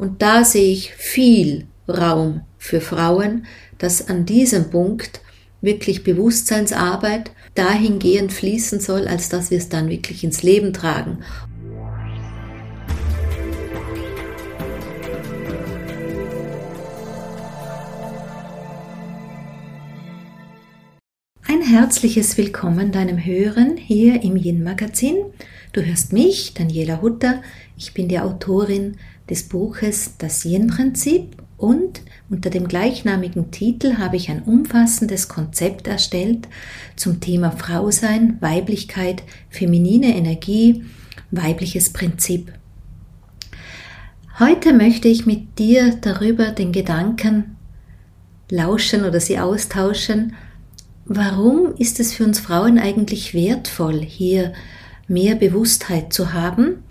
Und da sehe ich viel Raum für Frauen, dass an diesem Punkt wirklich Bewusstseinsarbeit dahingehend fließen soll, als dass wir es dann wirklich ins Leben tragen. Ein herzliches Willkommen deinem Hören hier im Yin Magazin. Du hörst mich, Daniela Hutter. Ich bin die Autorin des Buches Das Yin-Prinzip und unter dem gleichnamigen Titel habe ich ein umfassendes Konzept erstellt zum Thema Frausein, Weiblichkeit, feminine Energie, weibliches Prinzip. Heute möchte ich mit dir darüber den Gedanken lauschen oder sie austauschen, warum ist es für uns Frauen eigentlich wertvoll, hier mehr Bewusstheit zu haben,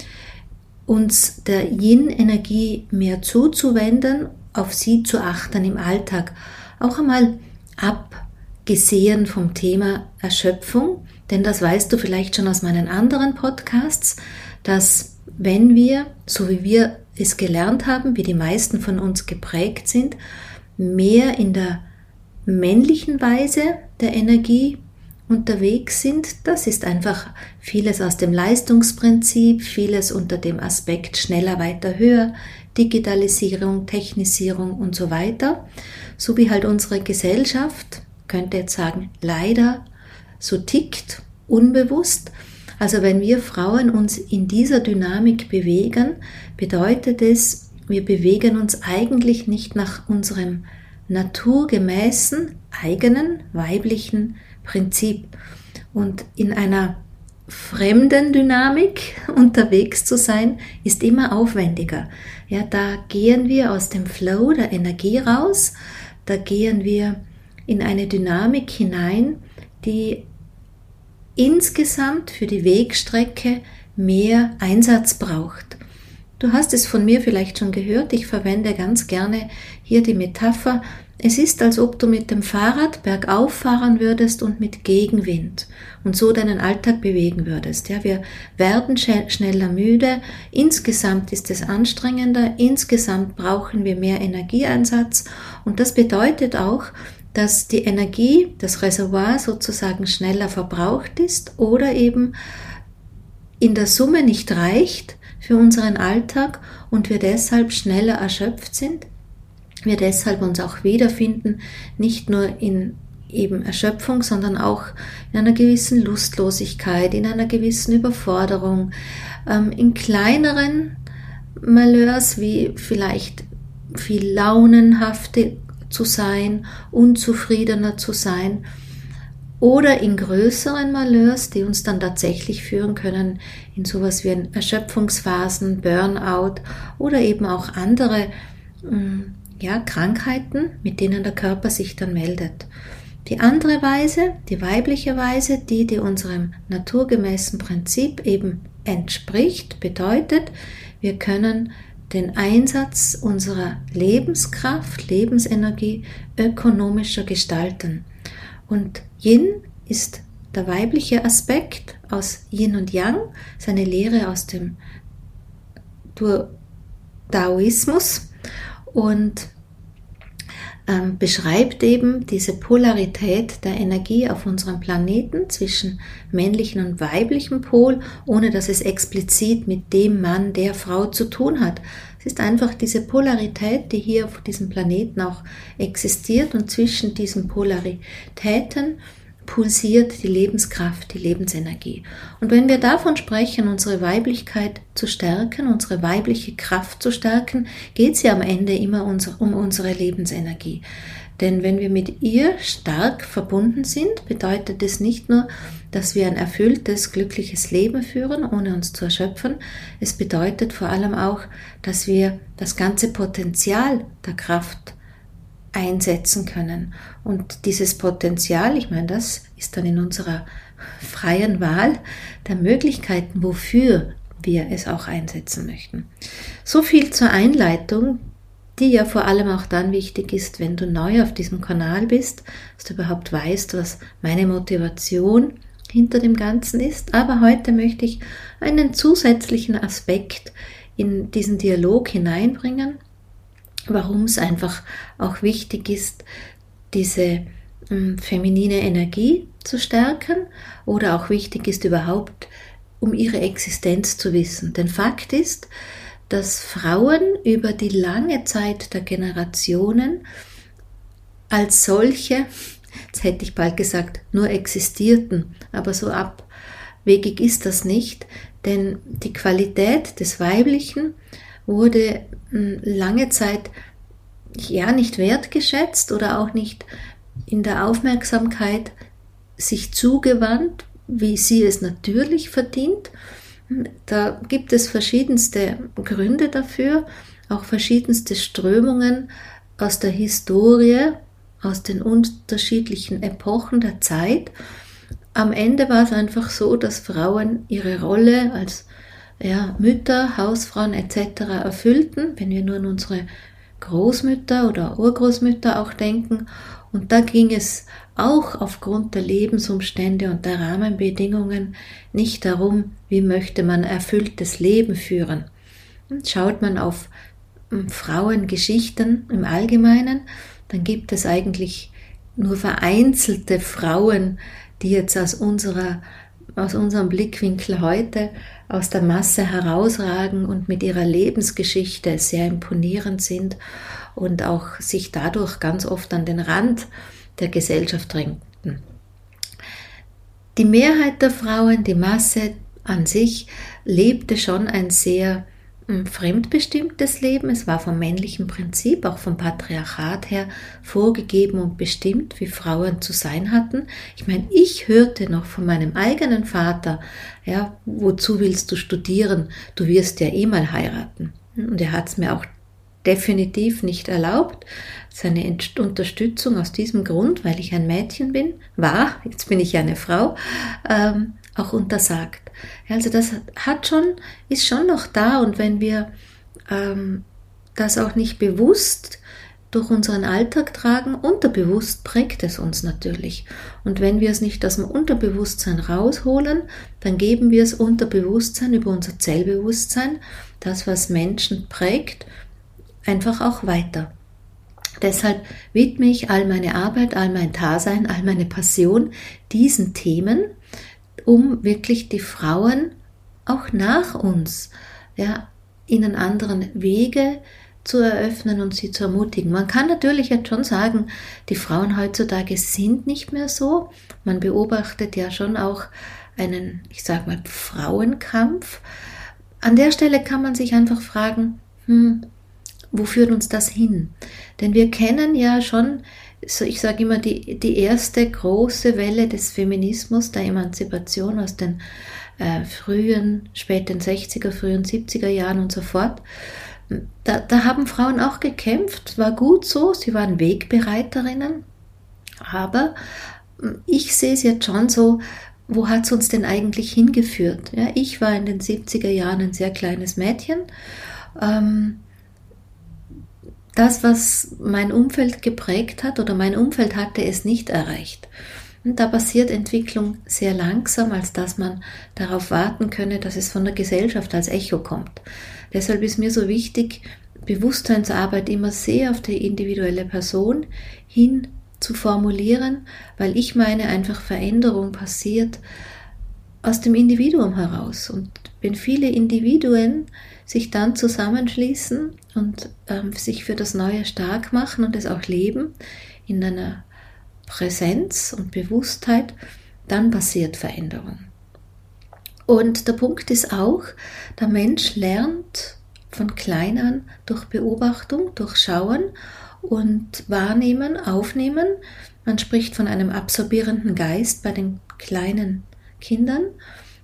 uns der Yin-Energie mehr zuzuwenden, auf sie zu achten im Alltag, auch einmal abgesehen vom Thema Erschöpfung, denn das weißt du vielleicht schon aus meinen anderen Podcasts, dass wenn wir, so wie wir es gelernt haben, wie die meisten von uns geprägt sind, mehr in der männlichen Weise der Energie unterwegs sind. Das ist einfach vieles aus dem Leistungsprinzip, vieles unter dem Aspekt schneller, weiter, höher, Digitalisierung, Technisierung und so weiter. So wie halt unsere Gesellschaft, könnte jetzt sagen, leider so tickt, unbewusst. Also wenn wir Frauen uns in dieser Dynamik bewegen, bedeutet es, wir bewegen uns eigentlich nicht nach unserem naturgemäßen, eigenen, weiblichen Prinzip. Und in einer fremden Dynamik unterwegs zu sein, ist immer aufwendiger. Ja, da gehen wir aus dem Flow der Energie raus, da gehen wir in eine Dynamik hinein, die insgesamt für die Wegstrecke mehr Einsatz braucht. Du hast es von mir vielleicht schon gehört, ich verwende ganz gerne hier die Metapher, es ist, als ob du mit dem Fahrrad bergauf fahren würdest und mit Gegenwind und so deinen Alltag bewegen würdest. Ja, wir werden schneller müde. Insgesamt ist es anstrengender. Insgesamt brauchen wir mehr Energieeinsatz. Und das bedeutet auch, dass die Energie, das Reservoir sozusagen schneller verbraucht ist oder eben in der Summe nicht reicht für unseren Alltag und wir deshalb schneller erschöpft sind, wir deshalb uns auch wiederfinden, nicht nur in eben Erschöpfung, sondern auch in einer gewissen Lustlosigkeit, in einer gewissen Überforderung, ähm, in kleineren Malheurs wie vielleicht viel launenhafte zu sein, unzufriedener zu sein oder in größeren Malheurs, die uns dann tatsächlich führen können in sowas wie Erschöpfungsphasen, Burnout oder eben auch andere mm, ja, Krankheiten, mit denen der Körper sich dann meldet. Die andere Weise, die weibliche Weise, die, die unserem naturgemäßen Prinzip eben entspricht, bedeutet, wir können den Einsatz unserer Lebenskraft, Lebensenergie ökonomischer gestalten. Und Yin ist der weibliche Aspekt aus Yin und Yang, seine Lehre aus dem Daoismus und ähm, beschreibt eben diese Polarität der Energie auf unserem Planeten zwischen männlichen und weiblichem Pol, ohne dass es explizit mit dem Mann, der Frau zu tun hat. Es ist einfach diese Polarität, die hier auf diesem Planeten auch existiert und zwischen diesen Polaritäten pulsiert die Lebenskraft, die Lebensenergie. Und wenn wir davon sprechen, unsere Weiblichkeit zu stärken, unsere weibliche Kraft zu stärken, geht es ja am Ende immer um unsere Lebensenergie. Denn wenn wir mit ihr stark verbunden sind, bedeutet es nicht nur, dass wir ein erfülltes, glückliches Leben führen, ohne uns zu erschöpfen. Es bedeutet vor allem auch, dass wir das ganze Potenzial der Kraft einsetzen können. Und dieses Potenzial, ich meine, das ist dann in unserer freien Wahl der Möglichkeiten, wofür wir es auch einsetzen möchten. So viel zur Einleitung, die ja vor allem auch dann wichtig ist, wenn du neu auf diesem Kanal bist, dass du überhaupt weißt, was meine Motivation hinter dem Ganzen ist. Aber heute möchte ich einen zusätzlichen Aspekt in diesen Dialog hineinbringen, warum es einfach auch wichtig ist, diese ähm, feminine Energie zu stärken oder auch wichtig ist überhaupt, um ihre Existenz zu wissen. Denn Fakt ist, dass Frauen über die lange Zeit der Generationen als solche, jetzt hätte ich bald gesagt, nur existierten, aber so abwegig ist das nicht, denn die Qualität des Weiblichen wurde hm, lange Zeit ja nicht wertgeschätzt oder auch nicht in der Aufmerksamkeit sich zugewandt, wie sie es natürlich verdient. Da gibt es verschiedenste Gründe dafür, auch verschiedenste Strömungen aus der Historie, aus den unterschiedlichen Epochen der Zeit. Am Ende war es einfach so, dass Frauen ihre Rolle als ja, Mütter, Hausfrauen etc. erfüllten, wenn wir nur an unsere Großmütter oder Urgroßmütter auch denken. Und da ging es auch aufgrund der Lebensumstände und der Rahmenbedingungen nicht darum, wie möchte man erfülltes Leben führen. Und schaut man auf hm, Frauengeschichten im Allgemeinen, dann gibt es eigentlich nur vereinzelte Frauen, die jetzt aus unserer aus unserem Blickwinkel heute aus der Masse herausragen und mit ihrer Lebensgeschichte sehr imponierend sind und auch sich dadurch ganz oft an den Rand der Gesellschaft drängten. Die Mehrheit der Frauen, die Masse an sich, lebte schon ein sehr fremdbestimmtes Leben. Es war vom männlichen Prinzip, auch vom Patriarchat her vorgegeben und bestimmt, wie Frauen zu sein hatten. Ich meine, ich hörte noch von meinem eigenen Vater, ja, wozu willst du studieren? Du wirst ja eh mal heiraten. Und er hat es mir auch definitiv nicht erlaubt. Seine Unterstützung aus diesem Grund, weil ich ein Mädchen bin, war, jetzt bin ich eine Frau, ähm, auch untersagt. Also das hat schon, ist schon noch da und wenn wir ähm, das auch nicht bewusst durch unseren Alltag tragen, unterbewusst prägt es uns natürlich. Und wenn wir es nicht aus dem Unterbewusstsein rausholen, dann geben wir es Unterbewusstsein über unser Zellbewusstsein, das was Menschen prägt, einfach auch weiter. Deshalb widme ich all meine Arbeit, all mein Dasein, all meine Passion diesen Themen, um wirklich die Frauen auch nach uns, ja, ihnen anderen Wege zu eröffnen und sie zu ermutigen. Man kann natürlich jetzt schon sagen, die Frauen heutzutage sind nicht mehr so. Man beobachtet ja schon auch einen, ich sag mal, Frauenkampf. An der Stelle kann man sich einfach fragen, hm, wo führt uns das hin? Denn wir kennen ja schon ich sage immer, die, die erste große Welle des Feminismus, der Emanzipation aus den äh, frühen, späten 60er, frühen 70er Jahren und so fort, da, da haben Frauen auch gekämpft, war gut so, sie waren Wegbereiterinnen, aber hm, ich sehe es jetzt schon so, wo hat es uns denn eigentlich hingeführt? Ja, ich war in den 70er Jahren ein sehr kleines Mädchen. Ähm, das, was mein Umfeld geprägt hat oder mein Umfeld hatte es nicht erreicht. Und da passiert Entwicklung sehr langsam, als dass man darauf warten könne, dass es von der Gesellschaft als Echo kommt. Deshalb ist mir so wichtig, Bewusstseinsarbeit immer sehr auf die individuelle Person hin zu formulieren, weil ich meine, einfach Veränderung passiert aus dem Individuum heraus. Und wenn viele Individuen sich dann zusammenschließen und ähm, sich für das Neue stark machen und es auch leben in einer Präsenz und Bewusstheit, dann passiert Veränderung. Und der Punkt ist auch, der Mensch lernt von klein an durch Beobachtung, durch Schauen und Wahrnehmen, Aufnehmen. Man spricht von einem absorbierenden Geist bei den kleinen Kindern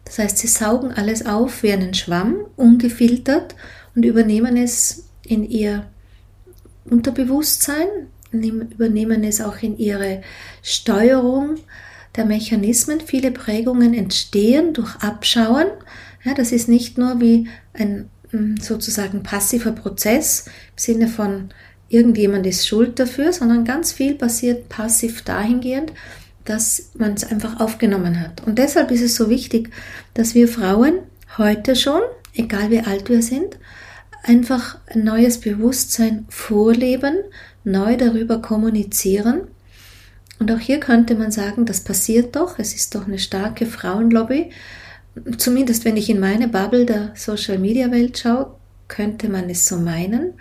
das heißt, sie saugen alles auf wie einen Schwamm, ungefiltert und übernehmen es in ihr Unterbewusstsein, übernehmen es auch in ihre Steuerung der Mechanismen. Viele Prägungen entstehen durch Abschauen. Ja, das ist nicht nur wie ein hm, sozusagen passiver Prozess im Sinne von irgendjemand ist schuld dafür, sondern ganz viel passiert passiv dahingehend, dass man es einfach aufgenommen hat. Und deshalb ist es so wichtig, dass wir Frauen heute schon, egal wie alt wir sind, einfach ein neues Bewusstsein vorleben, neu darüber kommunizieren. Und auch hier könnte man sagen, das passiert doch, es ist doch eine starke Frauenlobby. Zumindest wenn ich in meine Bubble der Social-Media-Welt schaue, könnte man es so meinen.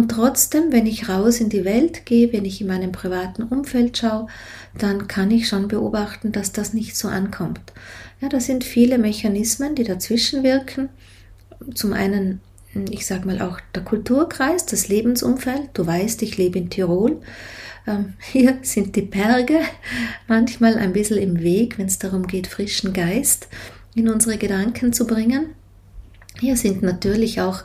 Und trotzdem, wenn ich raus in die Welt gehe, wenn ich in meinem privaten Umfeld schaue, dann kann ich schon beobachten, dass das nicht so ankommt. Ja, da sind viele Mechanismen, die dazwischen wirken. Zum einen, ich sage mal auch der Kulturkreis, das Lebensumfeld. Du weißt, ich lebe in Tirol. Ähm, hier sind die Berge manchmal ein bisschen im Weg, wenn es darum geht, frischen Geist in unsere Gedanken zu bringen. Hier sind natürlich auch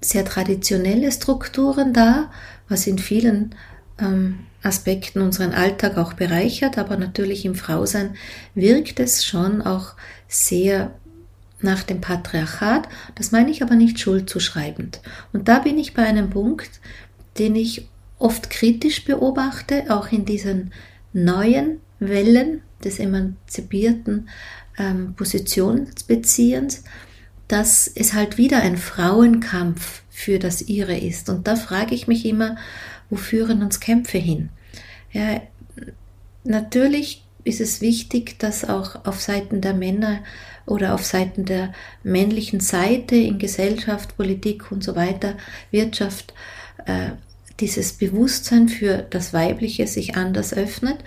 sehr traditionelle Strukturen da, was in vielen ähm, Aspekten unseren Alltag auch bereichert, aber natürlich im Frausein wirkt es schon auch sehr nach dem Patriarchat. Das meine ich aber nicht schuldzuschreibend. Und da bin ich bei einem Punkt, den ich oft kritisch beobachte, auch in diesen neuen Wellen des emanzipierten ähm, Positionsbeziehens, dass es halt wieder ein Frauenkampf für das ihre ist. Und da frage ich mich immer, wo führen uns Kämpfe hin? Ja, natürlich ist es wichtig, dass auch auf Seiten der Männer oder auf Seiten der männlichen Seite in Gesellschaft, Politik und so weiter, Wirtschaft, äh, dieses Bewusstsein für das Weibliche sich anders öffnet.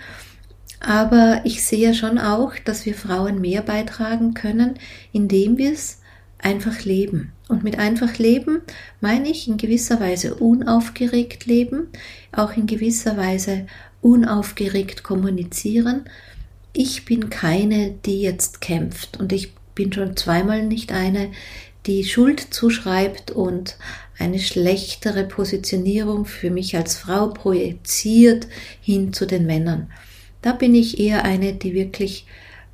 Aber ich sehe schon auch, dass wir Frauen mehr beitragen können, indem wir es einfach leben. Und mit einfach leben meine ich in gewisser Weise unaufgeregt leben, auch in gewisser Weise unaufgeregt kommunizieren. Ich bin keine, die jetzt kämpft und ich bin schon zweimal nicht eine, die Schuld zuschreibt und eine schlechtere Positionierung für mich als Frau projiziert hin zu den Männern. Da bin ich eher eine, die wirklich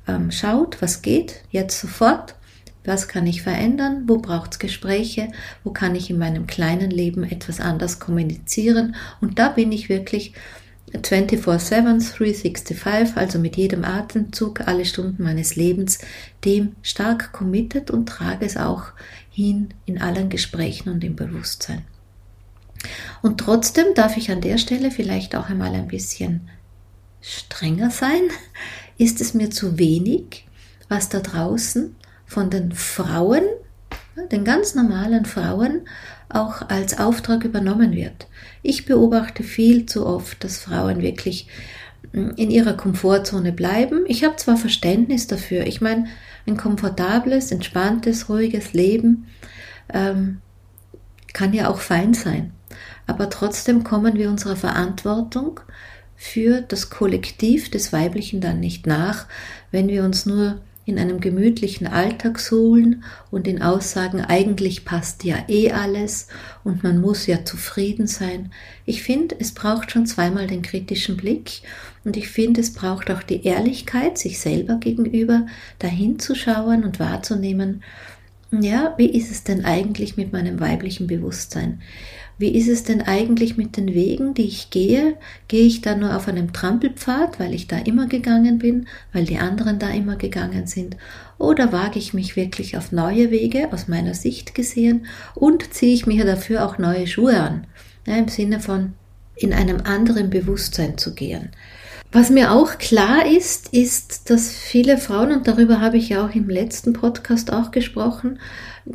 ähm, schaut, was geht, jetzt sofort was kann ich verändern? Wo braucht es Gespräche? Wo kann ich in meinem kleinen Leben etwas anders kommunizieren? Und da bin ich wirklich 24-7, 365, also mit jedem Atemzug, alle Stunden meines Lebens, dem stark committed und trage es auch hin in allen Gesprächen und im Bewusstsein. Und trotzdem darf ich an der Stelle vielleicht auch einmal ein bisschen strenger sein. Ist es mir zu wenig, was da draußen von den Frauen, den ganz normalen Frauen, auch als Auftrag übernommen wird. Ich beobachte viel zu oft, dass Frauen wirklich hm, in ihrer Komfortzone bleiben. Ich habe zwar Verständnis dafür, ich meine, ein komfortables, entspanntes, ruhiges Leben ähm, kann ja auch fein sein. Aber trotzdem kommen wir unserer Verantwortung für das Kollektiv des Weiblichen dann nicht nach, wenn wir uns nur in einem gemütlichen Alltag suhlen und in Aussagen, eigentlich passt ja eh alles und man muss ja zufrieden sein. Ich finde, es braucht schon zweimal den kritischen Blick und ich finde, es braucht auch die Ehrlichkeit, sich selber gegenüber dahin zu schauen und wahrzunehmen, ja, wie ist es denn eigentlich mit meinem weiblichen Bewusstsein? Wie ist es denn eigentlich mit den Wegen, die ich gehe? Gehe ich da nur auf einem Trampelpfad, weil ich da immer gegangen bin, weil die anderen da immer gegangen sind? Oder wage ich mich wirklich auf neue Wege aus meiner Sicht gesehen und ziehe ich mir dafür auch neue Schuhe an? Ja, Im Sinne von in einem anderen Bewusstsein zu gehen. Was mir auch klar ist, ist, dass viele Frauen, und darüber habe ich ja auch im letzten Podcast auch gesprochen,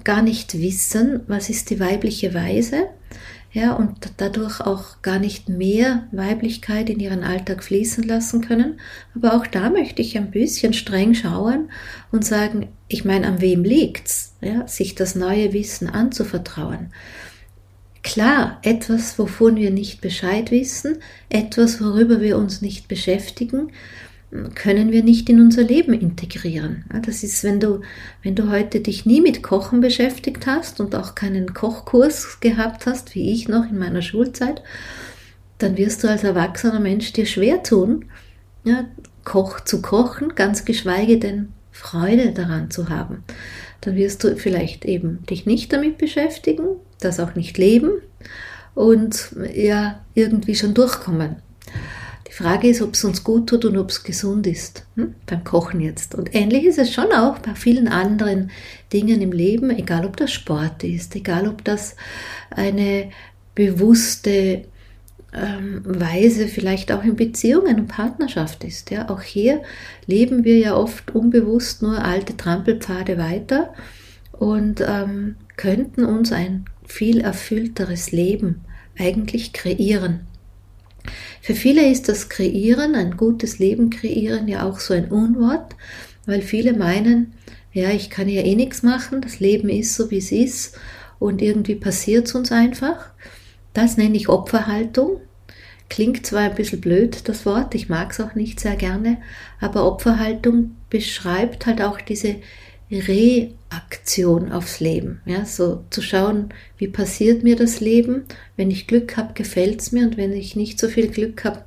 gar nicht wissen, was ist die weibliche Weise ja, und dadurch auch gar nicht mehr Weiblichkeit in ihren Alltag fließen lassen können. Aber auch da möchte ich ein bisschen streng schauen und sagen, ich meine, an wem liegt's, ja, sich das neue Wissen anzuvertrauen. Klar, etwas, wovon wir nicht Bescheid wissen, etwas, worüber wir uns nicht beschäftigen, können wir nicht in unser Leben integrieren. Das ist, wenn du, wenn du heute dich nie mit Kochen beschäftigt hast und auch keinen Kochkurs gehabt hast, wie ich noch in meiner Schulzeit, dann wirst du als erwachsener Mensch dir schwer tun, ja, Koch zu kochen, ganz geschweige denn Freude daran zu haben. Dann wirst du vielleicht eben dich nicht damit beschäftigen, das auch nicht leben und ja irgendwie schon durchkommen Die Frage ist, ob es uns gut tut und ob es gesund ist. Hm? Beim Kochen jetzt. Und ähnlich ist es schon auch bei vielen anderen Dingen im Leben, egal ob das Sport ist, egal ob das eine bewusste ähm, Weise vielleicht auch in Beziehungen und Partnerschaft ist. Ja, auch hier leben wir ja oft unbewusst nur alte Trampelpfade weiter und ähm, könnten uns ein viel erfüllteres Leben eigentlich kreieren. Für viele ist das Kreieren, ein gutes Leben kreieren, ja auch so ein Unwort, weil viele meinen, ja, ich kann ja eh nichts machen, das Leben ist so, wie es ist und irgendwie passiert es uns einfach. Das nenne ich Opferhaltung. Klingt zwar ein bisschen blöd, das Wort, ich mag es auch nicht sehr gerne, aber Opferhaltung beschreibt halt auch diese Reaktion aufs Leben. Ja, so zu schauen, wie passiert mir das Leben. Wenn ich Glück habe, gefällt es mir und wenn ich nicht so viel Glück habe,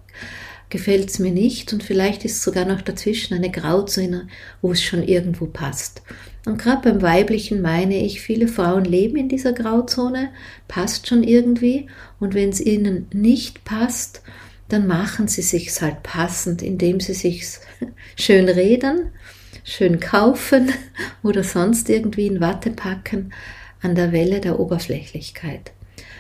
gefällt es mir nicht und vielleicht ist sogar noch dazwischen eine Grauzone, wo es schon irgendwo passt. Und gerade beim Weiblichen meine ich, viele Frauen leben in dieser Grauzone, passt schon irgendwie und wenn es ihnen nicht passt, dann machen sie sich's halt passend, indem sie sich's schön reden schön kaufen oder sonst irgendwie in Watte packen an der Welle der Oberflächlichkeit.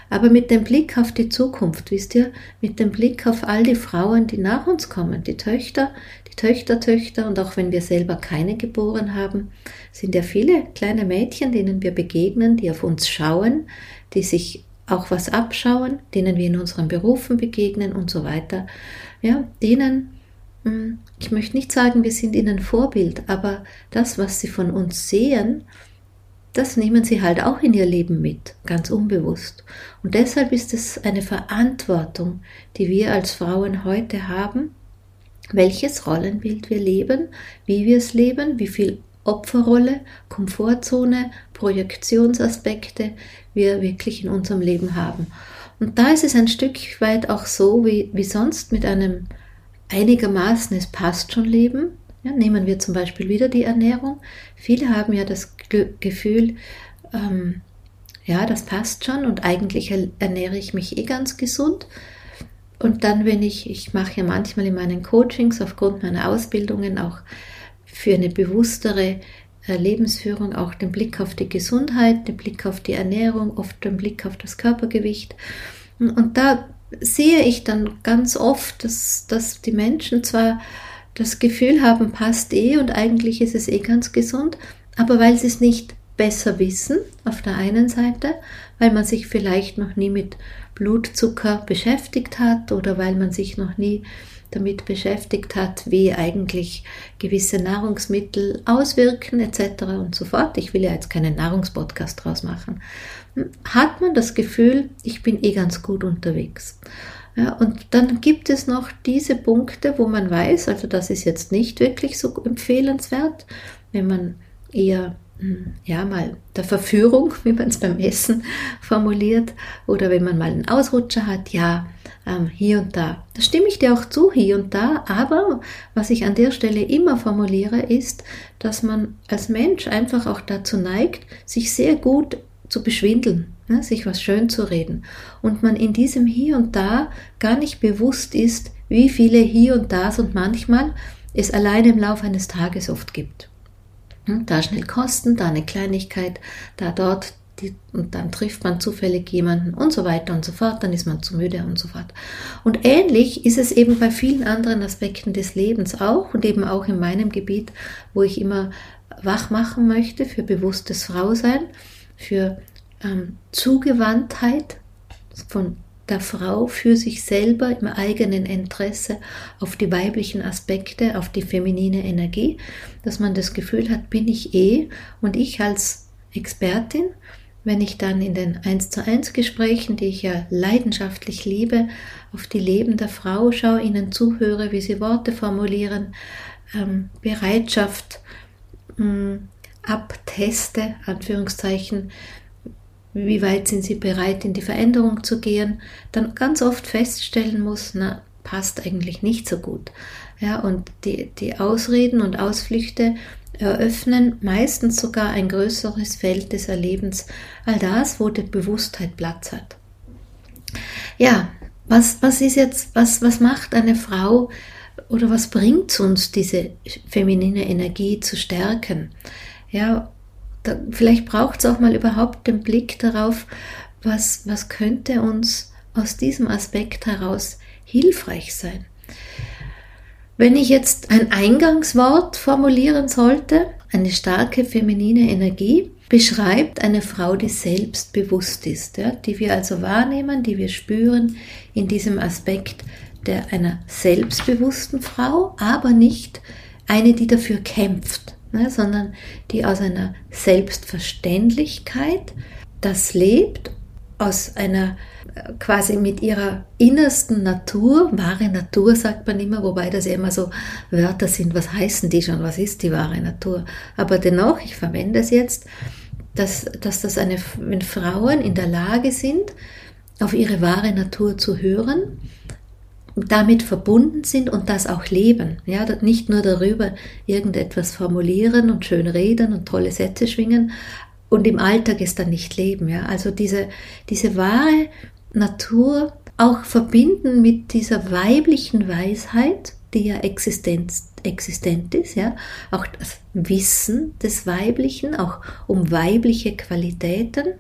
Aber mit dem Blick auf die Zukunft, wisst ihr, mit dem Blick auf all die Frauen, die nach uns kommen, die Töchter, die Töchtertöchter und auch wenn wir selber keine geboren haben, sind ja viele kleine Mädchen, denen wir begegnen, die auf uns schauen, die sich auch was abschauen, denen wir in unseren Berufen begegnen und so weiter. Ja, denen ich möchte nicht sagen, wir sind ihnen Vorbild, aber das, was sie von uns sehen, das nehmen sie halt auch in ihr Leben mit, ganz unbewusst. Und deshalb ist es eine Verantwortung, die wir als Frauen heute haben, welches Rollenbild wir leben, wie wir es leben, wie viel Opferrolle, Komfortzone, Projektionsaspekte wir wirklich in unserem Leben haben. Und da ist es ein Stück weit auch so wie, wie sonst mit einem einigermaßen es passt schon leben. Ja, nehmen wir zum Beispiel wieder die Ernährung. Viele haben ja das Gefühl, ähm, ja, das passt schon und eigentlich ernähre ich mich eh ganz gesund. Und dann, wenn ich, ich mache ja manchmal in meinen Coachings aufgrund meiner Ausbildungen auch für eine bewusstere äh, Lebensführung auch den Blick auf die Gesundheit, den Blick auf die Ernährung, oft den Blick auf das Körpergewicht. Und da sehe ich dann ganz oft, dass, dass die Menschen zwar das Gefühl haben, passt eh und eigentlich ist es eh ganz gesund, aber weil sie es nicht besser wissen, auf der einen Seite, weil man sich vielleicht noch nie mit Blutzucker beschäftigt hat oder weil man sich noch nie damit beschäftigt hat, wie eigentlich gewisse Nahrungsmittel auswirken etc. und so fort. Ich will ja jetzt keinen Nahrungspodcast draus machen hat man das Gefühl, ich bin eh ganz gut unterwegs. Ja, und dann gibt es noch diese Punkte, wo man weiß, also das ist jetzt nicht wirklich so empfehlenswert, wenn man eher hm, ja mal der Verführung, wie man es beim Essen formuliert, oder wenn man mal einen Ausrutscher hat, ja, ähm, hier und da. Da stimme ich dir auch zu, hier und da, aber was ich an der Stelle immer formuliere, ist, dass man als Mensch einfach auch dazu neigt, sich sehr gut zu beschwindeln, ne, sich was schön zu reden. Und man in diesem Hier und Da gar nicht bewusst ist, wie viele Hier und Das und manchmal es allein im Laufe eines Tages oft gibt. Hm, da schnell Kosten, da eine Kleinigkeit, da dort die, und dann trifft man zufällig jemanden und so weiter und so fort, dann ist man zu müde und so fort. Und ähnlich ist es eben bei vielen anderen Aspekten des Lebens auch und eben auch in meinem Gebiet, wo ich immer wach machen möchte für bewusstes Frausein für ähm, Zugewandtheit von der Frau für sich selber im eigenen Interesse auf die weiblichen Aspekte, auf die feminine Energie, dass man das Gefühl hat, bin ich eh. Und ich als Expertin, wenn ich dann in den 1 zu 1 Gesprächen, die ich ja leidenschaftlich liebe, auf die Leben der Frau schaue, ihnen zuhöre, wie sie Worte formulieren, ähm, Bereitschaft, mh, mm, abteste, Anführungszeichen, wie weit sind sie bereit, in die Veränderung zu gehen, dann ganz oft feststellen muss, na, passt eigentlich nicht so gut. Ja, und die, die Ausreden und Ausflüchte eröffnen meistens sogar ein größeres Feld des Erlebens, all das, wo die Bewusstheit Platz hat. Ja, was, was ist jetzt, was, was macht eine Frau oder was bringt uns diese feminine Energie zu stärken? Ja, da, vielleicht braucht es auch mal überhaupt den Blick darauf, was, was könnte uns aus diesem Aspekt heraus hilfreich sein. Wenn ich jetzt ein Eingangswort formulieren sollte, eine starke feminine Energie beschreibt eine Frau, die selbstbewusst ist, ja, die wir also wahrnehmen, die wir spüren in diesem Aspekt der einer selbstbewussten Frau, aber nicht eine, die dafür kämpft, ne, sondern die aus einer Selbstverständlichkeit das lebt, aus einer quasi mit ihrer innersten Natur, wahre Natur sagt man immer, wobei das ja immer so Wörter sind, was heißen die schon, was ist die wahre Natur? Aber dennoch, ich verwende es jetzt, dass, dass das eine, wenn Frauen in der Lage sind, auf ihre wahre Natur zu hören, damit verbunden sind und das auch leben. Ja, nicht nur darüber irgendetwas formulieren und schön reden und tolle Sätze schwingen und im Alltag es dann nicht leben. Ja, also diese, diese wahre Natur auch verbinden mit dieser weiblichen Weisheit, die ja existent, existent ist, ja, auch das Wissen des Weiblichen, auch um weibliche Qualitäten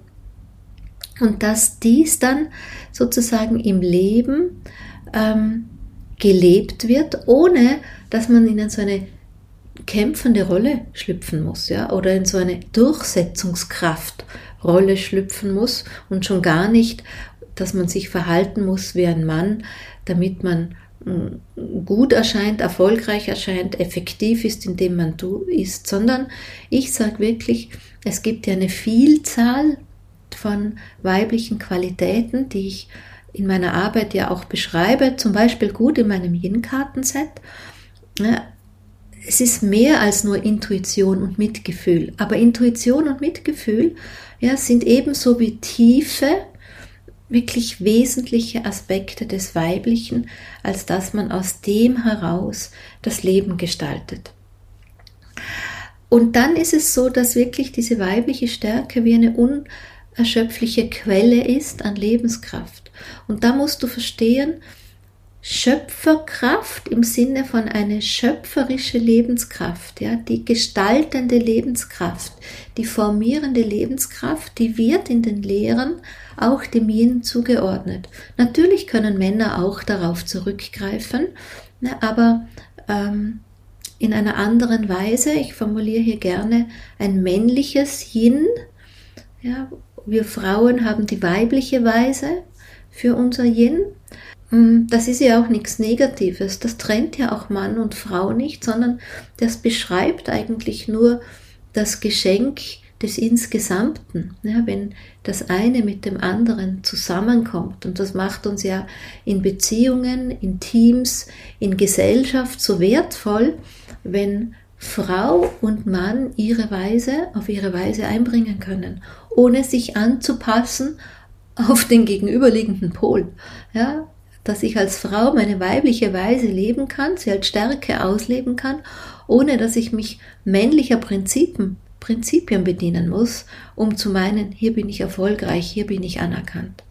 und dass dies dann sozusagen im Leben ähm, gelebt wird, ohne dass man in so eine kämpfende Rolle schlüpfen muss, ja, oder in so eine Durchsetzungskraftrolle schlüpfen muss und schon gar nicht, dass man sich verhalten muss wie ein Mann, damit man mm, gut erscheint, erfolgreich erscheint, effektiv ist, indem man du ist, sondern ich sage wirklich, es gibt ja eine Vielzahl von weiblichen Qualitäten, die ich in meiner Arbeit ja auch beschreibe, zum Beispiel gut in meinem Yin-Kartenset. Es ist mehr als nur Intuition und Mitgefühl, aber Intuition und Mitgefühl ja, sind ebenso wie Tiefe wirklich wesentliche Aspekte des Weiblichen, als dass man aus dem heraus das Leben gestaltet. Und dann ist es so, dass wirklich diese weibliche Stärke wie eine unerschöpfliche Quelle ist an Lebenskraft. Und da musst du verstehen, Schöpferkraft im Sinne von eine schöpferische Lebenskraft, ja, die gestaltende Lebenskraft, die formierende Lebenskraft, die wird in den Lehren auch dem Yin zugeordnet. Natürlich können Männer auch darauf zurückgreifen, ne, aber ähm, in einer anderen Weise. Ich formuliere hier gerne ein männliches Yin. Ja, wir Frauen haben die weibliche Weise für unser Yin Mm, das ist ja auch nichts Negatives. Das trennt ja auch Mann und Frau nicht, sondern das beschreibt eigentlich nur das Geschenk des Insgesamten. Ja, wenn das eine mit dem anderen zusammenkommt. Und das macht uns ja in Beziehungen, in Teams, in Gesellschaft so wertvoll, wenn Frau und Mann ihre Weise auf ihre Weise einbringen können, ohne sich anzupassen auf den gegenüberliegenden Pol. Ja, dass ich als Frau meine weibliche Weise leben kann, sie als Stärke ausleben kann, ohne dass ich mich männlicher Prinzipien, Prinzipien bedienen muss, um zu meinen, hier bin ich erfolgreich, hier bin ich anerkannt.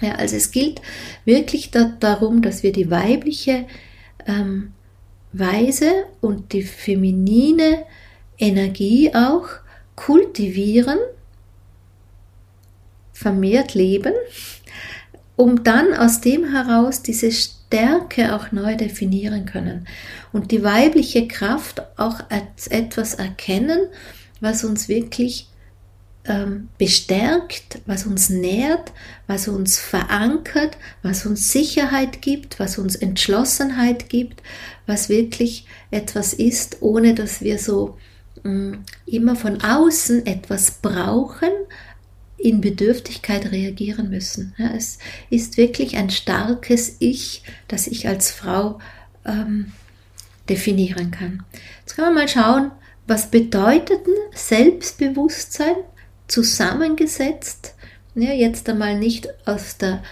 Ja, also es gilt wirklich da, darum, dass wir die weibliche ähm, Weise und die feminine Energie auch kultivieren, vermehrt leben um dann aus dem heraus diese Stärke auch neu definieren können und die weibliche Kraft auch als etwas erkennen, was uns wirklich ähm, bestärkt, was uns nährt, was uns verankert, was uns Sicherheit gibt, was uns Entschlossenheit gibt, was wirklich etwas ist, ohne dass wir so mh, mm, immer von außen etwas brauchen, in Bedürftigkeit reagieren müssen. Ja, es ist wirklich ein starkes Ich, das ich als Frau ähm, definieren kann. Jetzt können wir mal schauen, was bedeutet Selbstbewusstsein zusammengesetzt? Ja, jetzt einmal nicht aus der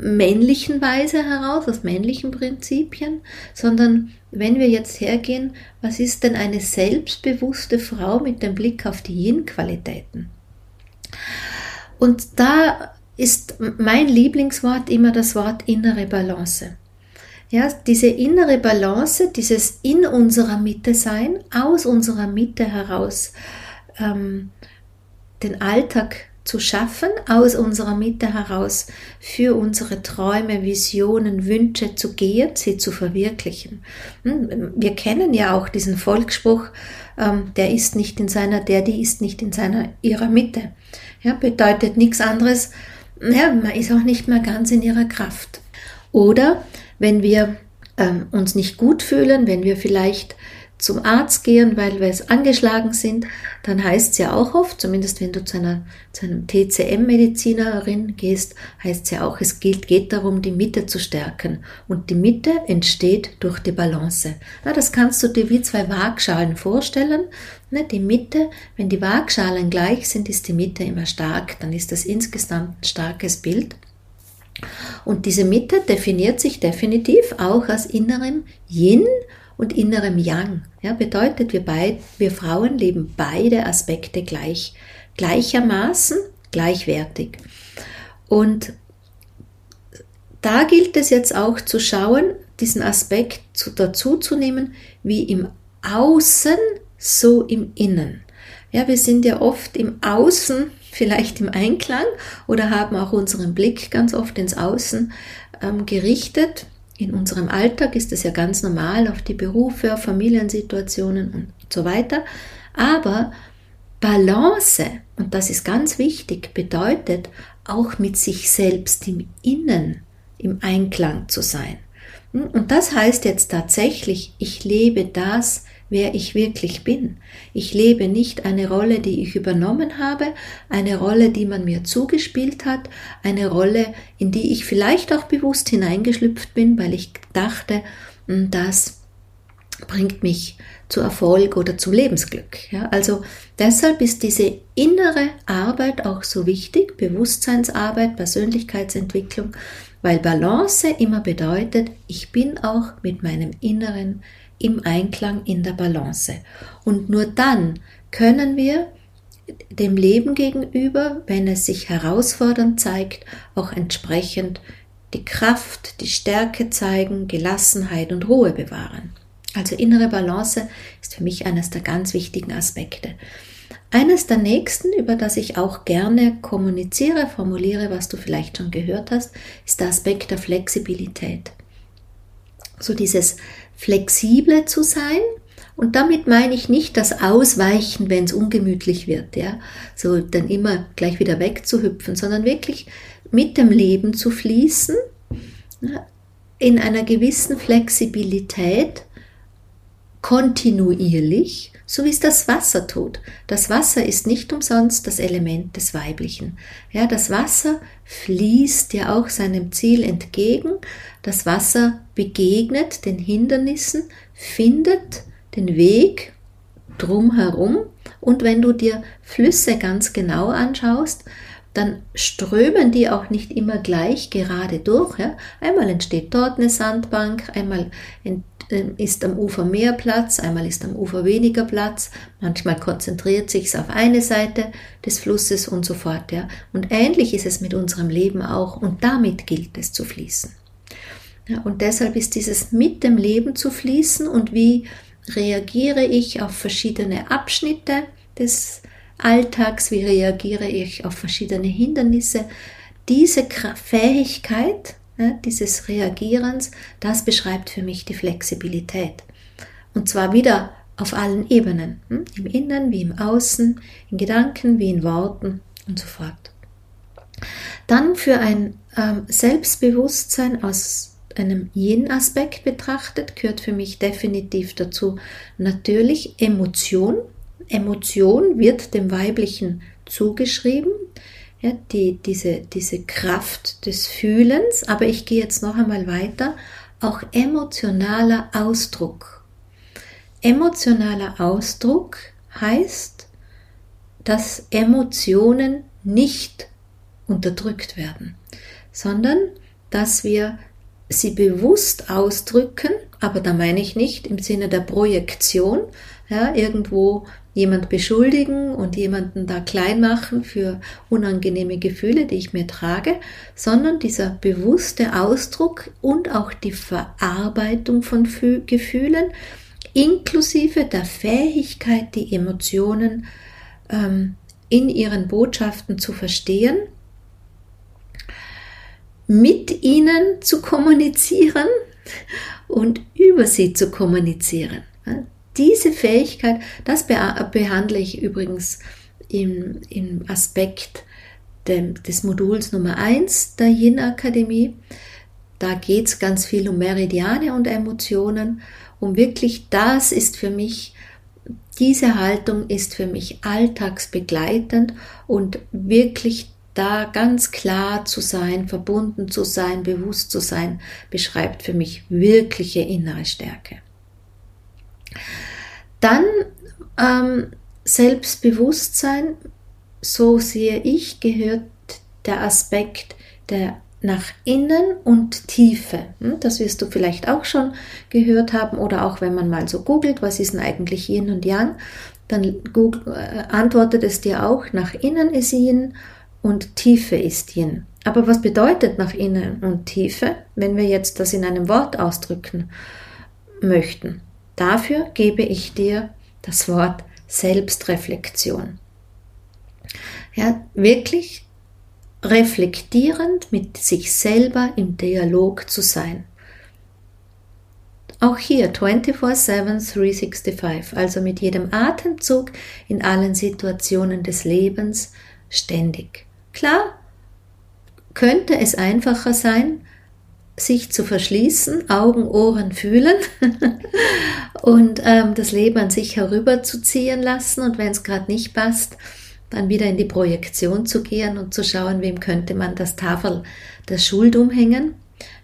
männlichen Weise heraus, aus männlichen Prinzipien, sondern wenn wir jetzt hergehen, was ist denn eine selbstbewusste Frau mit dem Blick auf die Yin-Qualitäten? Und da ist mein Lieblingswort immer das Wort innere Balance. Ja, diese innere Balance, dieses in unserer Mitte sein, aus unserer Mitte heraus ähm, den Alltag zu schaffen, aus unserer Mitte heraus für unsere Träume, Visionen, Wünsche zu gehen, sie zu verwirklichen. Hm, wir kennen ja auch diesen Volksspruch, ähm, der ist nicht in seiner, der, die ist nicht in seiner, ihrer Mitte. Ja, bedeutet nichts anderes, ja, man ist auch nicht mehr ganz in ihrer Kraft. Oder wenn wir ähm, uns nicht gut fühlen, wenn wir vielleicht zum Arzt gehen, weil wir es angeschlagen sind, dann heißt es ja auch oft, zumindest wenn du zu, einer, zu einem TCM-Medizinerin gehst, heißt es ja auch, es geht, geht darum, die Mitte zu stärken. Und die Mitte entsteht durch die Balance. Na, das kannst du dir wie zwei Waagschalen vorstellen. Ne, die Mitte, wenn die Waagschalen gleich sind, ist die Mitte immer stark. Dann ist das insgesamt ein starkes Bild. Und diese Mitte definiert sich definitiv auch als innerem Yin und innerem Yang. Ja, bedeutet, wir, beid, wir Frauen leben beide Aspekte gleich, gleichermaßen, gleichwertig. Und da gilt es jetzt auch zu schauen, diesen Aspekt zu, dazu zu nehmen, wie im Außen, so im Innen. Ja, wir sind ja oft im Außen vielleicht im Einklang oder haben auch unseren Blick ganz oft ins Außen ähm, gerichtet in unserem Alltag ist es ja ganz normal auf die Berufe, auf Familiensituationen und so weiter. Aber Balance, und das ist ganz wichtig, bedeutet auch mit sich selbst im Innen im Einklang zu sein. Und das heißt jetzt tatsächlich, ich lebe das, wer ich wirklich bin. Ich lebe nicht eine Rolle, die ich übernommen habe, eine Rolle, die man mir zugespielt hat, eine Rolle, in die ich vielleicht auch bewusst hineingeschlüpft bin, weil ich dachte, hm, das bringt mich zu Erfolg oder zum Lebensglück. Ja, also deshalb ist diese innere Arbeit auch so wichtig, Bewusstseinsarbeit, Persönlichkeitsentwicklung, weil Balance immer bedeutet, ich bin auch mit meinem Inneren im Einklang, in der Balance. Und nur dann können wir dem Leben gegenüber, wenn es sich herausfordernd zeigt, auch entsprechend die Kraft, die Stärke zeigen, Gelassenheit und Ruhe bewahren. Also innere Balance ist für mich eines der ganz wichtigen Aspekte. Eines der nächsten, über das ich auch gerne kommuniziere, formuliere, was du vielleicht schon gehört hast, ist der Aspekt der Flexibilität. So dieses flexible zu sein. Und damit meine ich nicht das Ausweichen, wenn es ungemütlich wird, ja, so dann immer gleich wieder wegzuhüpfen, sondern wirklich mit dem Leben zu fließen, in einer gewissen Flexibilität, kontinuierlich, so wie es das Wasser tut. Das Wasser ist nicht umsonst das Element des Weiblichen. Ja, das Wasser fließt ja auch seinem Ziel entgegen. Das Wasser begegnet den Hindernissen, findet den Weg drumherum. Und wenn du dir Flüsse ganz genau anschaust, dann strömen die auch nicht immer gleich gerade durch. Ja. Einmal entsteht dort eine Sandbank, einmal ähm, ist am Ufer mehr Platz, einmal ist am Ufer weniger Platz, manchmal konzentriert sich es auf eine Seite des Flusses und so fort. Ja. Und ähnlich ist es mit unserem Leben auch und damit gilt es zu fließen. Ja, und deshalb ist dieses mit dem Leben zu fließen und wie reagiere ich auf verschiedene Abschnitte des Alltags, wie reagiere ich auf verschiedene Hindernisse. Diese Fähigkeit ja, dieses Reagierens, das beschreibt für mich die Flexibilität. Und zwar wieder auf allen Ebenen, hm? im Innen wie im Außen, in Gedanken wie in Worten und so fort. Dann für ein ähm, Selbstbewusstsein aus einem Yin-Aspekt betrachtet, gehört für mich definitiv dazu natürlich Emotion, Emotion wird dem Weiblichen zugeschrieben, ja, die, diese, diese Kraft des Fühlens, aber ich gehe jetzt noch einmal weiter, auch emotionaler Ausdruck. Emotionaler Ausdruck heißt, dass Emotionen nicht unterdrückt werden, sondern dass wir sie bewusst ausdrücken, aber da meine ich nicht im Sinne der Projektion, ja, irgendwo jemand beschuldigen und jemanden da klein machen für unangenehme Gefühle, die ich mir trage, sondern dieser bewusste Ausdruck und auch die Verarbeitung von Gefühlen, inklusive der Fähigkeit, die Emotionen ähm, in ihren Botschaften zu verstehen, mit ihnen zu kommunizieren und über sie zu kommunizieren. Diese Fähigkeit, das behandle ich übrigens im, im Aspekt des Moduls Nummer 1 der Yin Akademie. Da geht es ganz viel um Meridiane und Emotionen, um wirklich das ist für mich, diese Haltung ist für mich alltagsbegleitend und wirklich da ganz klar zu sein, verbunden zu sein, bewusst zu sein, beschreibt für mich wirkliche innere Stärke. Dann ähm, Selbstbewusstsein, so sehe ich, gehört der Aspekt der nach innen und Tiefe. Hm, das wirst du vielleicht auch schon gehört haben oder auch wenn man mal so googelt, was ist denn eigentlich Yin und Yang, dann Google, äh, antwortet es dir auch, nach innen ist Yin und Tiefe ist Yin. Aber was bedeutet nach innen und Tiefe, wenn wir jetzt das in einem Wort ausdrücken möchten? Dafür gebe ich dir das Wort Selbstreflexion. Ja, wirklich reflektierend mit sich selber im Dialog zu sein. Auch hier 24-7, 365, also mit jedem Atemzug in allen Situationen des Lebens ständig. Klar, könnte es einfacher sein, sich zu verschließen, Augen, Ohren fühlen und ähm, das Leben an sich herüberzuziehen lassen. Und wenn es gerade nicht passt, dann wieder in die Projektion zu gehen und zu schauen, wem könnte man das Tafel der Schuld umhängen,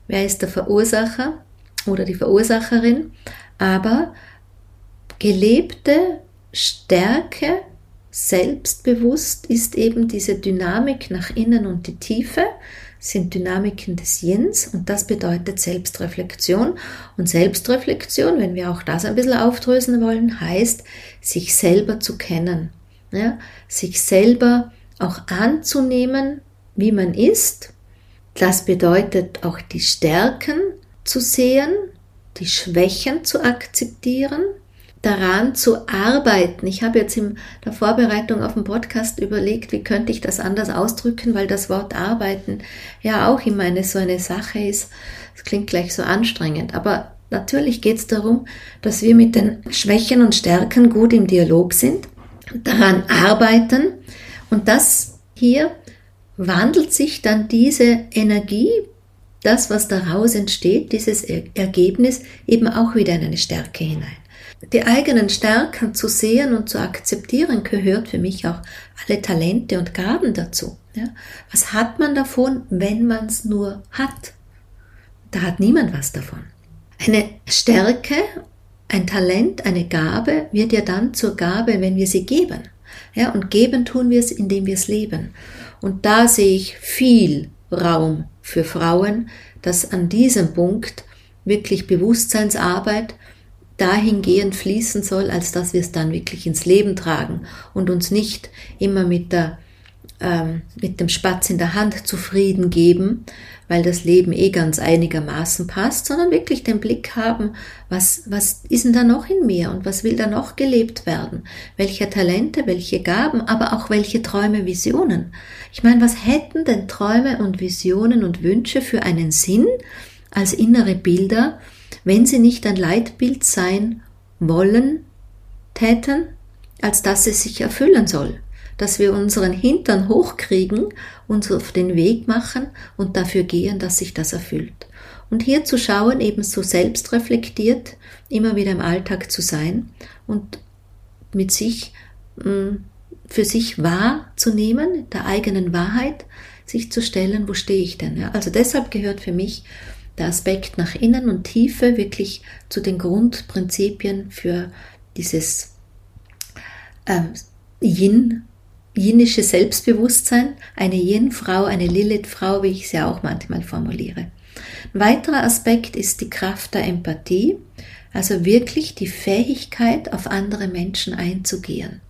wer ist der Verursacher oder die Verursacherin, aber gelebte Stärke Selbstbewusst ist eben diese Dynamik nach innen und die Tiefe, sind Dynamiken des Yins und das bedeutet Selbstreflexion. Und Selbstreflexion, wenn wir auch das ein bisschen aufdrösen wollen, heißt, sich selber zu kennen. Ja? Sich selber auch anzunehmen, wie man ist. Das bedeutet auch die Stärken zu sehen, die Schwächen zu akzeptieren daran zu arbeiten. Ich habe jetzt in der Vorbereitung auf den Podcast überlegt, wie könnte ich das anders ausdrücken, weil das Wort arbeiten ja auch immer eine so eine Sache ist. Es klingt gleich so anstrengend, aber natürlich geht es darum, dass wir mit den Schwächen und Stärken gut im Dialog sind, daran arbeiten und das hier wandelt sich dann diese Energie, das, was daraus entsteht, dieses Ergebnis, eben auch wieder in eine Stärke hinein die eigenen Stärken zu sehen und zu akzeptieren, gehört für mich auch alle Talente und Gaben dazu. Ja? Was hat man davon, wenn man es nur hat? Da hat niemand was davon. Eine Stärke, ein Talent, eine Gabe wird ja dann zur Gabe, wenn wir sie geben. Ja, und geben tun wir es, indem wir es leben. Und da sehe ich viel Raum für Frauen, dass an diesem Punkt wirklich Bewusstseinsarbeit dahingehend fließen soll, als dass wir es dann wirklich ins Leben tragen und uns nicht immer mit, der, ähm, mit dem Spatz in der Hand zufrieden geben, weil das Leben eh ganz einigermaßen passt, sondern wirklich den Blick haben, was, was ist denn da noch in mir und was will da noch gelebt werden? Welche Talente, welche Gaben, aber auch welche Träume, Visionen. Ich meine, was hätten denn Träume und Visionen und Wünsche für einen Sinn als innere Bilder, wenn sie nicht ein Leitbild sein wollen, täten, als dass es sich erfüllen soll, dass wir unseren Hintern hochkriegen, uns auf den Weg machen und dafür gehen, dass sich das erfüllt. Und hier zu schauen, eben so selbstreflektiert, immer wieder im Alltag zu sein und mit sich, mm, für sich wahrzunehmen, der eigenen Wahrheit, sich zu stellen, wo stehe ich denn? Also deshalb gehört für mich der Aspekt nach innen und Tiefe wirklich zu den Grundprinzipien für dieses ähm, Yin jinische Selbstbewusstsein, eine Yin-Frau, eine Lilith-Frau, wie ich sie auch manchmal formuliere. Ein weiterer Aspekt ist die Kraft der Empathie, also wirklich die Fähigkeit, auf andere Menschen einzugehen.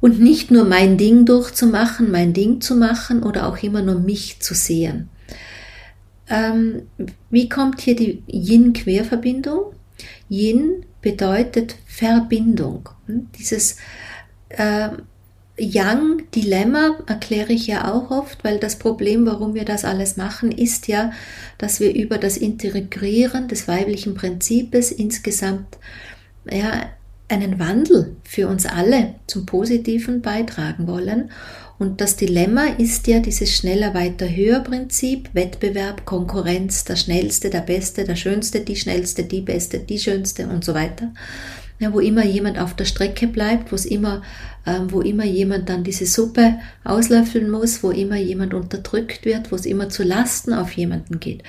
Und nicht nur mein Ding durchzumachen, mein Ding zu machen oder auch immer nur mich zu sehen. Ähm, wie kommt hier die Yin-Querverbindung? Yin bedeutet Verbindung. Hm? Dieses äh, Yang-Dilemma erkläre ich ja auch oft, weil das Problem, warum wir das alles machen, ist ja, dass wir über das Integrieren des weiblichen Prinzips insgesamt ja, einen Wandel für uns alle zum Positiven beitragen wollen. Und das Dilemma ist ja dieses schneller, weiter, höher Prinzip, Wettbewerb, Konkurrenz, der Schnellste, der Beste, der Schönste, die Schnellste, die Beste, die Schönste und so weiter ja, wo immer jemand auf der Strecke bleibt, wo es immer, ähm, wo immer jemand dann diese Suppe auslöffeln muss, wo immer jemand unterdrückt wird, wo es immer zu Lasten auf jemanden geht.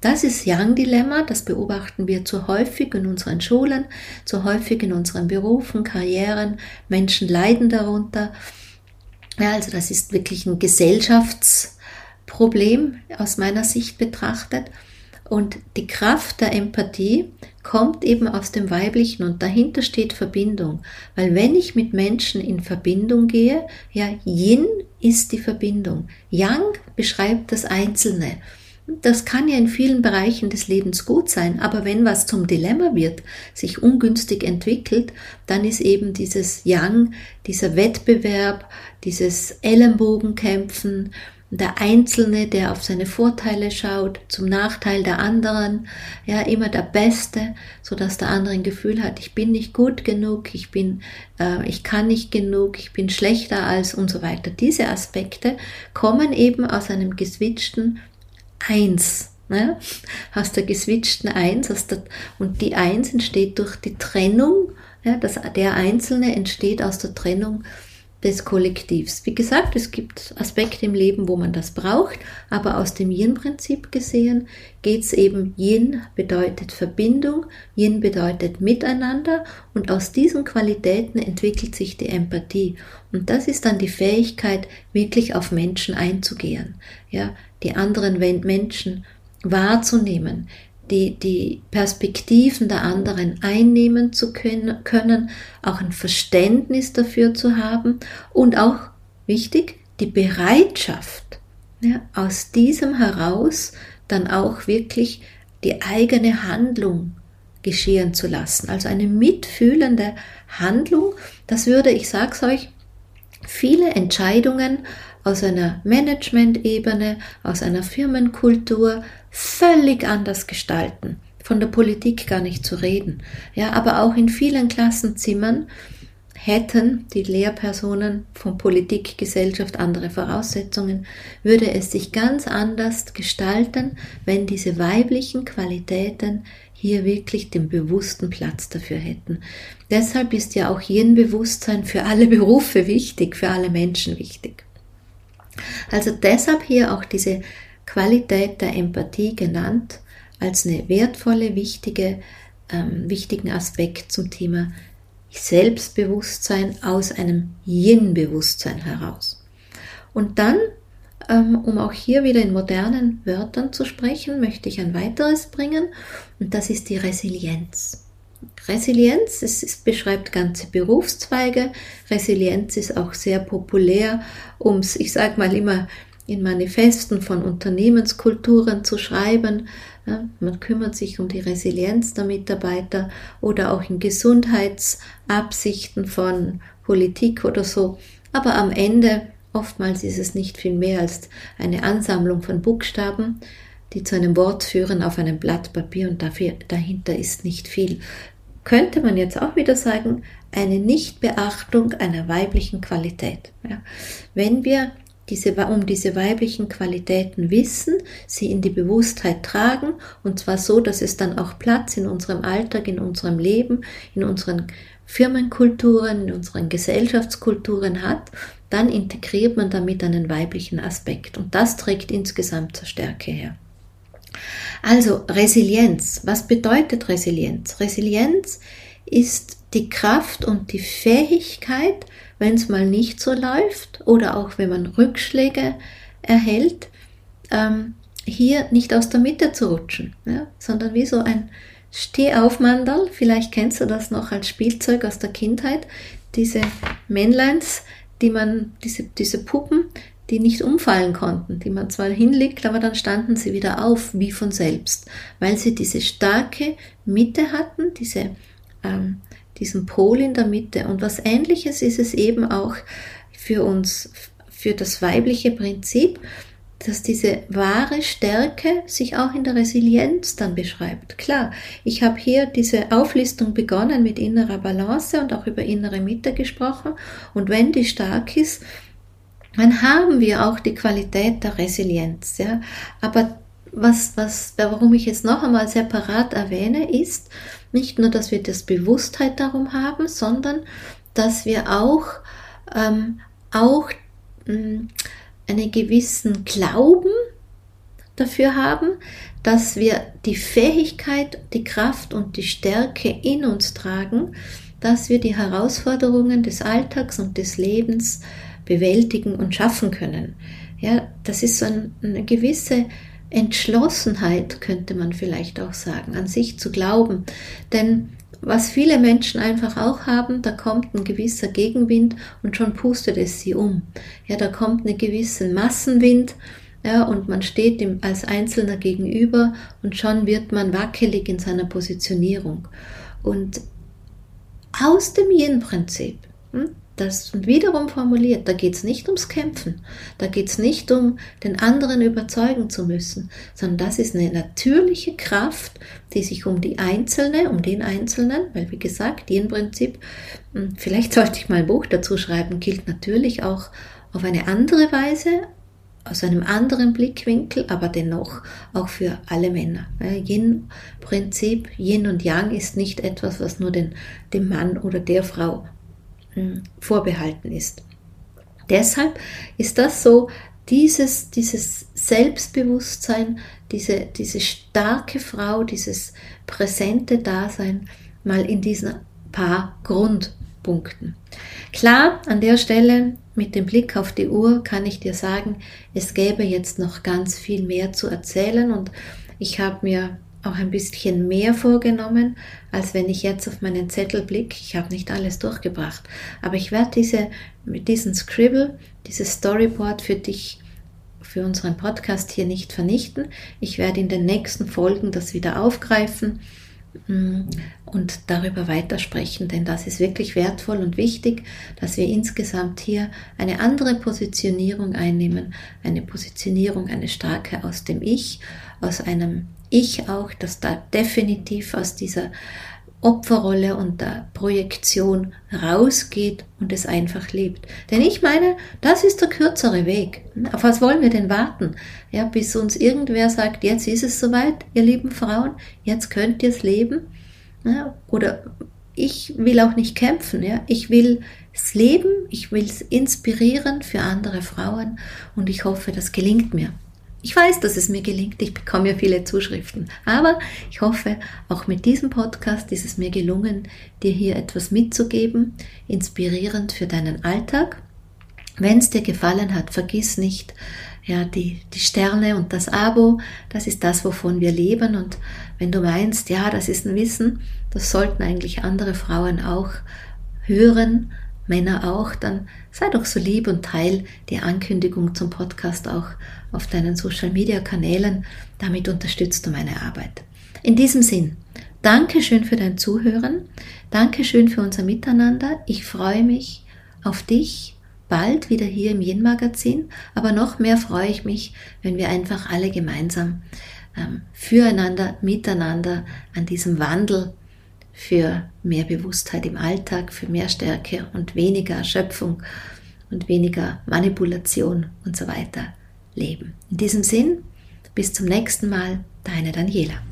Das ist Young-Dilemma, das beobachten wir zu häufig in unseren Schulen, zu häufig in unseren Berufen, Karrieren. Menschen leiden darunter. Ja, also das ist wirklich ein Gesellschaftsproblem aus meiner Sicht betrachtet. Und die Kraft der Empathie kommt eben aus dem Weiblichen und dahinter steht Verbindung. Weil wenn ich mit Menschen in Verbindung gehe, ja, Yin ist die Verbindung. Yang beschreibt das Einzelne. Das kann ja in vielen Bereichen des Lebens gut sein, aber wenn was zum Dilemma wird, sich ungünstig entwickelt, dann ist eben dieses Yang, dieser Wettbewerb, dieses Ellenbogenkämpfen, der Einzelne, der auf seine Vorteile schaut, zum Nachteil der anderen, ja, immer der Beste, so dass der andere ein Gefühl hat, ich bin nicht gut genug, ich bin, äh, ich kann nicht genug, ich bin schlechter als und so weiter. Diese Aspekte kommen eben aus einem geswitchten Eins, ne? aus der geswitchten Eins, aus der, und die Eins entsteht durch die Trennung, ja, das, der Einzelne entsteht aus der Trennung des Kollektivs. Wie gesagt, es gibt Aspekte im Leben, wo man das braucht, aber aus dem Yin-Prinzip gesehen geht es eben, Yin bedeutet Verbindung, Yin bedeutet Miteinander und aus diesen Qualitäten entwickelt sich die Empathie. Und das ist dann die Fähigkeit, wirklich auf Menschen einzugehen, ja, die anderen Menschen wahrzunehmen, die, die Perspektiven der anderen einnehmen zu können, auch ein Verständnis dafür zu haben und auch, wichtig, die Bereitschaft, ja, aus diesem heraus dann auch wirklich die eigene Handlung geschehen zu lassen. Also eine mitfühlende Handlung, das würde, ich sag's euch, viele Entscheidungen aus einer Management-Ebene, aus einer Firmenkultur völlig anders gestalten. Von der Politik gar nicht zu reden. Ja, aber auch in vielen Klassenzimmern hätten die Lehrpersonen von Politik, Gesellschaft andere Voraussetzungen, würde es sich ganz anders gestalten, wenn diese weiblichen Qualitäten hier wirklich den bewussten Platz dafür hätten. Deshalb ist ja auch jeden Bewusstsein für alle Berufe wichtig, für alle Menschen wichtig. Also deshalb hier auch diese Qualität der Empathie genannt als eine wertvolle, wichtige, ähm, wichtigen Aspekt zum Thema Selbstbewusstsein aus einem Yin-Bewusstsein heraus. Und dann, ähm, um auch hier wieder in modernen Wörtern zu sprechen, möchte ich ein weiteres bringen und das ist die Resilienz. Resilienz, es, es beschreibt ganze Berufszweige. Resilienz ist auch sehr populär, um es, ich sage mal immer, in Manifesten von Unternehmenskulturen zu schreiben. Ja, man kümmert sich um die Resilienz der Mitarbeiter oder auch in Gesundheitsabsichten von Politik oder so. Aber am Ende, oftmals ist es nicht viel mehr als eine Ansammlung von Buchstaben, die zu einem Wort führen auf einem Blatt Papier und dafür, dahinter ist nicht viel. Könnte man jetzt auch wieder sagen, eine Nichtbeachtung einer weiblichen Qualität. Ja. Wenn wir diese, um diese weiblichen Qualitäten wissen, sie in die Bewusstheit tragen und zwar so, dass es dann auch Platz in unserem Alltag, in unserem Leben, in unseren Firmenkulturen, in unseren Gesellschaftskulturen hat, dann integriert man damit einen weiblichen Aspekt und das trägt insgesamt zur Stärke her. Also Resilienz, was bedeutet Resilienz? Resilienz ist die Kraft und die Fähigkeit, wenn es mal nicht so läuft oder auch wenn man Rückschläge erhält, ähm, hier nicht aus der Mitte zu rutschen, ja, sondern wie so ein Stehaufmandal, vielleicht kennst du das noch als Spielzeug aus der Kindheit, diese Männleins, die man, diese, diese Puppen, die nicht umfallen konnten, die man zwar hinlegt, aber dann standen sie wieder auf, wie von selbst, weil sie diese starke Mitte hatten, diese, ähm, diesen Pol in der Mitte. Und was ähnliches ist es eben auch für uns, für das weibliche Prinzip, dass diese wahre Stärke sich auch in der Resilienz dann beschreibt. Klar, ich habe hier diese Auflistung begonnen mit innerer Balance und auch über innere Mitte gesprochen. Und wenn die stark ist, dann haben wir auch die Qualität der Resilienz. Ja? Aber was, was, warum ich jetzt noch einmal separat erwähne, ist nicht nur, dass wir das Bewusstheit darum haben, sondern dass wir auch, ähm, auch mh, hm, einen gewissen Glauben dafür haben, dass wir die Fähigkeit, die Kraft und die Stärke in uns tragen, dass wir die Herausforderungen des Alltags und des Lebens bewältigen und schaffen können. Ja, das ist so eine gewisse Entschlossenheit, könnte man vielleicht auch sagen, an sich zu glauben. Denn was viele Menschen einfach auch haben, da kommt ein gewisser Gegenwind und schon pustet es sie um. Ja, da kommt ein gewisser Massenwind, ja, und man steht ihm als Einzelner gegenüber und schon wird man wackelig in seiner Positionierung. Und aus dem Yin-Prinzip, hm, das wiederum formuliert, da geht es nicht ums Kämpfen, da geht es nicht um den anderen überzeugen zu müssen, sondern das ist eine natürliche Kraft, die sich um die Einzelne, um den Einzelnen, weil wie gesagt, die im Prinzip, hm, vielleicht sollte ich mal ein Buch dazu schreiben, gilt natürlich auch auf eine andere Weise, aus einem anderen Blickwinkel, aber dennoch auch für alle Männer. Yin-Prinzip, Yin und Yang ist nicht etwas, was nur den, dem Mann oder der Frau vorbehalten ist. Deshalb ist das so, dieses, dieses Selbstbewusstsein, diese, diese starke Frau, dieses präsente Dasein mal in diesen paar Grundpunkten. Klar, an der Stelle mit dem Blick auf die Uhr kann ich dir sagen, es gäbe jetzt noch ganz viel mehr zu erzählen und ich habe mir auch ein bisschen mehr vorgenommen, als wenn ich jetzt auf meinen Zettel blicke. Ich habe nicht alles durchgebracht, aber ich werde diese mit diesem Scribble, dieses Storyboard für dich, für unseren Podcast hier nicht vernichten. Ich werde in den nächsten Folgen das wieder aufgreifen mm, und darüber weitersprechen, denn das ist wirklich wertvoll und wichtig, dass wir insgesamt hier eine andere Positionierung einnehmen, eine Positionierung, eine starke aus dem Ich, aus einem ich auch, dass da definitiv aus dieser Opferrolle und der Projektion rausgeht und es einfach lebt. Denn ich meine, das ist der kürzere Weg. Auf was wollen wir denn warten? Ja, bis uns irgendwer sagt, jetzt ist es soweit, ihr lieben Frauen, jetzt könnt ihr es leben. Ja, oder ich will auch nicht kämpfen, ja. Ich will es leben, ich will es inspirieren für andere Frauen und ich hoffe, das gelingt mir. Ich weiß, dass es mir gelingt, ich bekomme ja viele Zuschriften, aber ich hoffe, auch mit diesem Podcast ist es mir gelungen, dir hier etwas mitzugeben, inspirierend für deinen Alltag. Wenn es dir gefallen hat, vergiss nicht, ja, die, die Sterne und das Abo, das ist das, wovon wir leben. Und wenn du meinst, ja, das ist ein Wissen, das sollten eigentlich andere Frauen auch hören, Männer auch, dann sei doch so lieb und teil die Ankündigung zum Podcast auch auf deinen Social Media Kanälen. Damit unterstützt du meine Arbeit. In diesem Sinn, danke schön für dein Zuhören. danke schön für unser Miteinander. Ich freue mich auf dich bald wieder hier im Yin Magazin, aber noch mehr freue ich mich, wenn wir einfach alle gemeinsam ähm, füreinander, miteinander an diesem Wandel für mehr Bewusstheit im Alltag, für mehr Stärke und weniger Erschöpfung und weniger Manipulation und so weiter leben. In diesem Sinn, bis zum nächsten Mal, deine Daniela.